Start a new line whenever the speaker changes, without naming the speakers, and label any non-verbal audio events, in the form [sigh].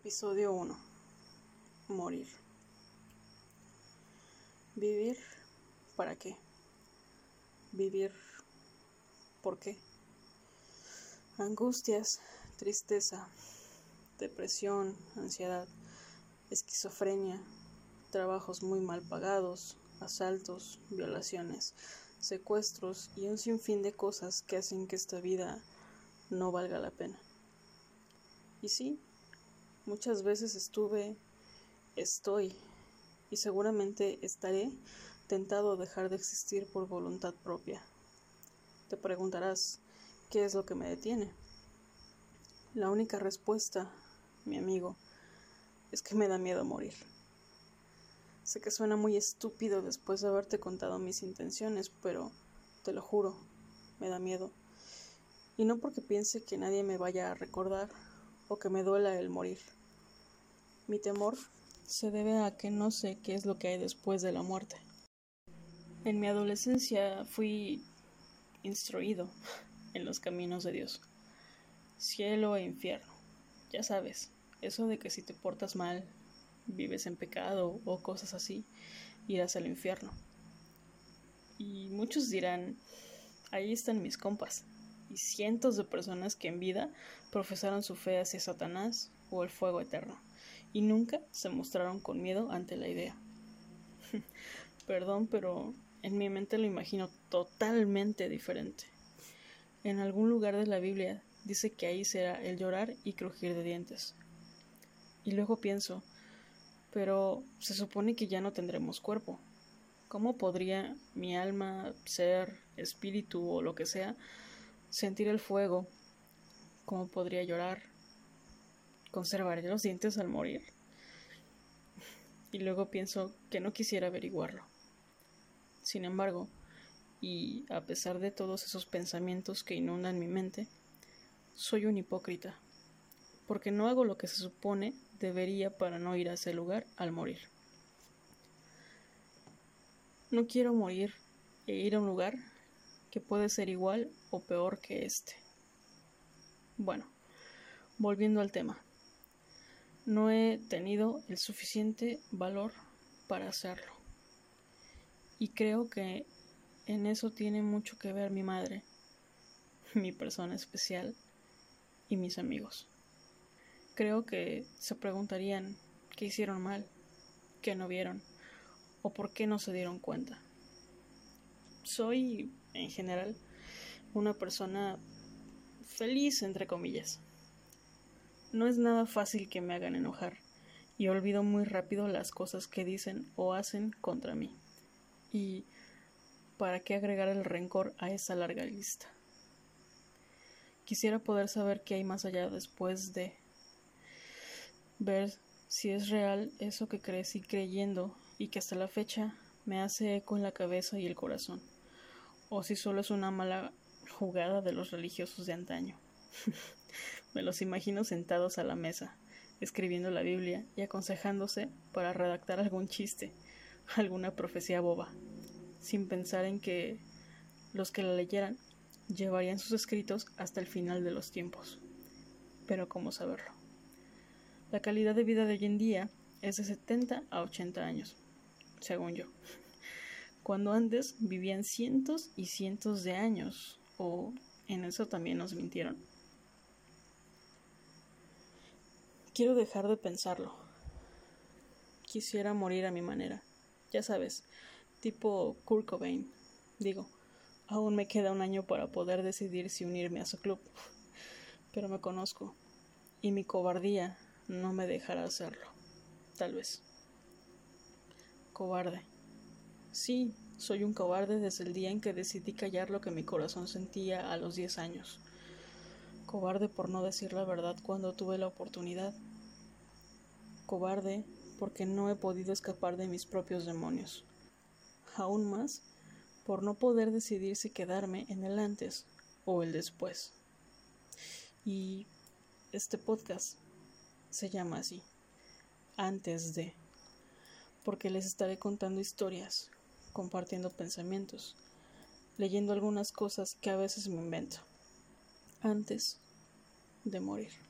Episodio 1. Morir. Vivir. ¿Para qué? Vivir. ¿Por qué? Angustias, tristeza, depresión, ansiedad, esquizofrenia, trabajos muy mal pagados, asaltos, violaciones, secuestros y un sinfín de cosas que hacen que esta vida no valga la pena. Y sí, muchas veces estuve, estoy y seguramente estaré tentado a dejar de existir por voluntad propia. Te preguntarás, ¿qué es lo que me detiene? La única respuesta, mi amigo, es que me da miedo morir. Sé que suena muy estúpido después de haberte contado mis intenciones, pero te lo juro, me da miedo. Y no porque piense que nadie me vaya a recordar o que me duela el morir. Mi temor se debe a que no sé qué es lo que hay después de la muerte. En mi adolescencia fui instruido en los caminos de Dios, cielo e infierno. Ya sabes, eso de que si te portas mal, vives en pecado o cosas así, irás al infierno. Y muchos dirán, ahí están mis compas, y cientos de personas que en vida profesaron su fe hacia Satanás o el fuego eterno, y nunca se mostraron con miedo ante la idea. [laughs] Perdón, pero en mi mente lo imagino totalmente diferente. En algún lugar de la Biblia dice que ahí será el llorar y crujir de dientes. Y luego pienso, pero se supone que ya no tendremos cuerpo. ¿Cómo podría mi alma, ser, espíritu o lo que sea sentir el fuego, cómo podría llorar, conservaré los dientes al morir. Y luego pienso que no quisiera averiguarlo. Sin embargo, y a pesar de todos esos pensamientos que inundan mi mente, soy un hipócrita, porque no hago lo que se supone debería para no ir a ese lugar al morir. No quiero morir e ir a un lugar que puede ser igual o peor que este. Bueno, volviendo al tema. No he tenido el suficiente valor para hacerlo. Y creo que en eso tiene mucho que ver mi madre, [laughs] mi persona especial y mis amigos. Creo que se preguntarían qué hicieron mal, qué no vieron o por qué no se dieron cuenta. Soy, en general, una persona feliz, entre comillas. No es nada fácil que me hagan enojar y olvido muy rápido las cosas que dicen o hacen contra mí. Y ¿para qué agregar el rencor a esa larga lista? Quisiera poder saber qué hay más allá después de ver si es real eso que crecí creyendo y que hasta la fecha me hace eco en la cabeza y el corazón, o si solo es una mala jugada de los religiosos de antaño. [laughs] Me los imagino sentados a la mesa, escribiendo la Biblia y aconsejándose para redactar algún chiste, alguna profecía boba, sin pensar en que los que la leyeran llevarían sus escritos hasta el final de los tiempos. Pero ¿cómo saberlo? La calidad de vida de hoy en día es de 70 a 80 años, según yo. [laughs] Cuando antes vivían cientos y cientos de años, o en eso también nos mintieron. Quiero dejar de pensarlo. Quisiera morir a mi manera. Ya sabes, tipo Kurt Cobain. Digo, aún me queda un año para poder decidir si unirme a su club. Pero me conozco. Y mi cobardía no me dejará hacerlo. Tal vez. Cobarde. Sí, soy un cobarde desde el día en que decidí callar lo que mi corazón sentía a los diez años. Cobarde por no decir la verdad cuando tuve la oportunidad. Cobarde porque no he podido escapar de mis propios demonios. Aún más por no poder decidir si quedarme en el antes o el después. Y este podcast se llama así, antes de, porque les estaré contando historias compartiendo pensamientos, leyendo algunas cosas que a veces me invento, antes de morir.